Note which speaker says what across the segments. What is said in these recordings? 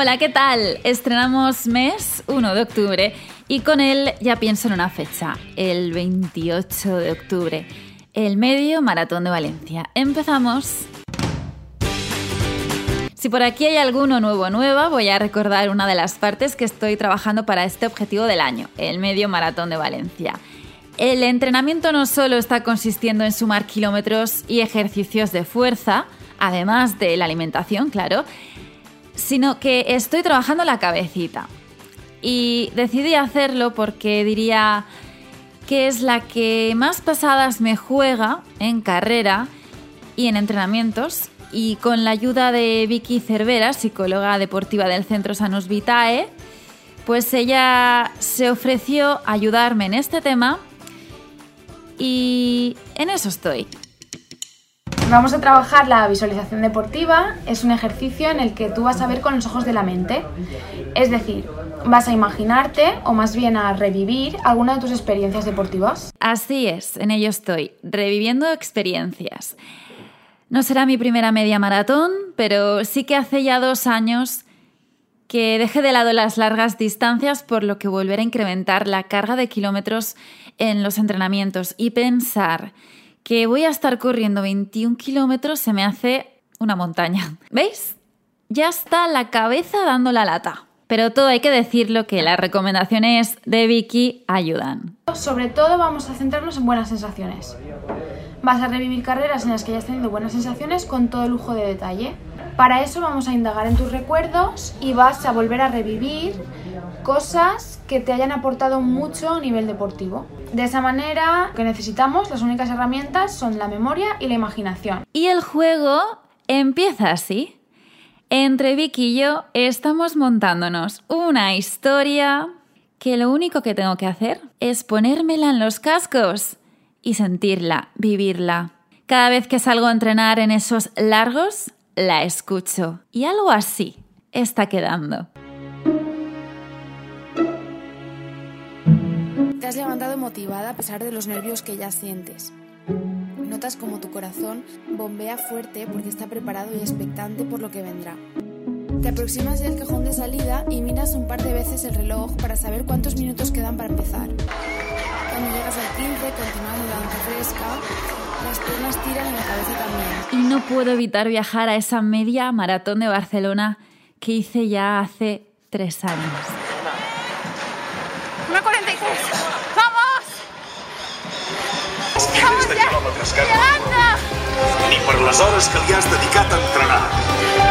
Speaker 1: Hola, ¿qué tal? Estrenamos mes 1 de octubre y con él ya pienso en una fecha, el 28 de octubre, el medio maratón de Valencia. Empezamos. Si por aquí hay alguno nuevo o nueva, voy a recordar una de las partes que estoy trabajando para este objetivo del año, el medio maratón de Valencia. El entrenamiento no solo está consistiendo en sumar kilómetros y ejercicios de fuerza, además de la alimentación, claro, sino que estoy trabajando la cabecita. Y decidí hacerlo porque diría que es la que más pasadas me juega en carrera y en entrenamientos. Y con la ayuda de Vicky Cervera, psicóloga deportiva del Centro Sanus Vitae, pues ella se ofreció ayudarme en este tema y en eso estoy.
Speaker 2: Vamos a trabajar la visualización deportiva. Es un ejercicio en el que tú vas a ver con los ojos de la mente. Es decir, vas a imaginarte o más bien a revivir alguna de tus experiencias deportivas.
Speaker 1: Así es, en ello estoy, reviviendo experiencias. No será mi primera media maratón, pero sí que hace ya dos años que dejé de lado las largas distancias, por lo que volver a incrementar la carga de kilómetros en los entrenamientos y pensar que voy a estar corriendo 21 kilómetros se me hace una montaña. ¿Veis? Ya está la cabeza dando la lata. Pero todo hay que decirlo que las recomendaciones de Vicky ayudan.
Speaker 2: Sobre todo vamos a centrarnos en buenas sensaciones. Vas a revivir carreras en las que hayas tenido buenas sensaciones con todo lujo de detalle. Para eso vamos a indagar en tus recuerdos y vas a volver a revivir cosas que te hayan aportado mucho a nivel deportivo. De esa manera, que necesitamos, las únicas herramientas son la memoria y la imaginación.
Speaker 1: Y el juego empieza así. Entre Vicky y yo estamos montándonos una historia que lo único que tengo que hacer es ponérmela en los cascos y sentirla, vivirla. Cada vez que salgo a entrenar en esos largos, la escucho. Y algo así está quedando.
Speaker 3: Te has levantado motivada a pesar de los nervios que ya sientes. Notas como tu corazón bombea fuerte porque está preparado y expectante por lo que vendrá. Te aproximas del cajón de salida y miras un par de veces el reloj para saber cuántos minutos quedan para empezar. Cuando llegas al 15, continuando la danza fresca, las piernas tiran y la cabeza también.
Speaker 1: Y no puedo evitar viajar a esa media maratón de Barcelona que hice ya hace tres años.
Speaker 4: Ni per les hores que li has dedicat a entrenar,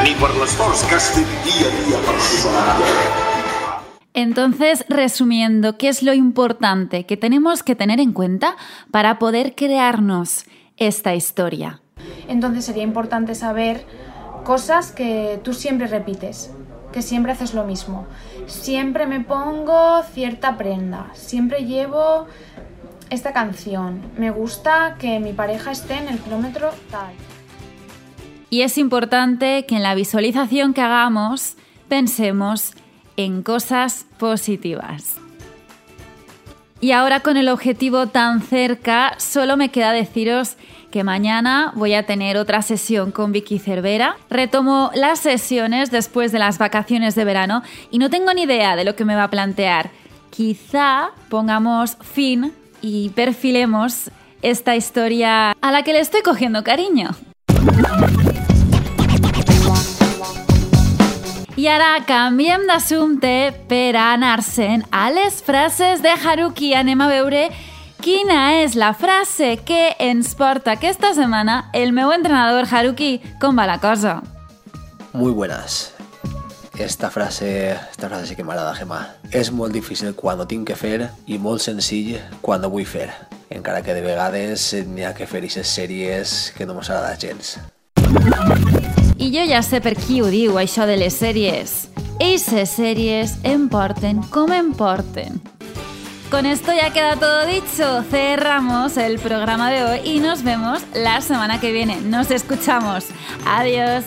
Speaker 4: ni per l'esforç que has fet dia a dia per superar.
Speaker 1: Entonces, resumiendo, ¿qué es lo importante que tenemos que tener en cuenta para poder crearnos esta historia?
Speaker 2: Entonces sería importante saber cosas que tú siempre repites, que siempre haces lo mismo. Siempre me pongo cierta prenda, siempre llevo esta canción. Me gusta que mi pareja esté en el kilómetro tal.
Speaker 1: Y es importante que en la visualización que hagamos pensemos en cosas positivas. Y ahora con el objetivo tan cerca, solo me queda deciros que mañana voy a tener otra sesión con Vicky Cervera. Retomo las sesiones después de las vacaciones de verano y no tengo ni idea de lo que me va a plantear. Quizá pongamos fin y perfilemos esta historia a la que le estoy cogiendo cariño. I ara canviem d'assumpte per anar-se'n a les frases de Haruki. Anem a veure quina és la frase que ens porta aquesta setmana el meu entrenador Haruki. Com va la?
Speaker 5: Muy buenas. Esta frase, esta frase sí que m'agrada, Gemma. És molt difícil quan ho tinc que fer i molt senzill quan ho vull fer. Encara que de vegades n'hi ha que fer aquestes sèries que no m'agrada gens.
Speaker 1: I jo ja sé per qui ho diu, això de les sèries. Eises sèries em porten com em porten. Con esto ya queda todo dicho. Cerramos el programa de hoy y nos vemos la semana que viene. Nos escuchamos. Adiós.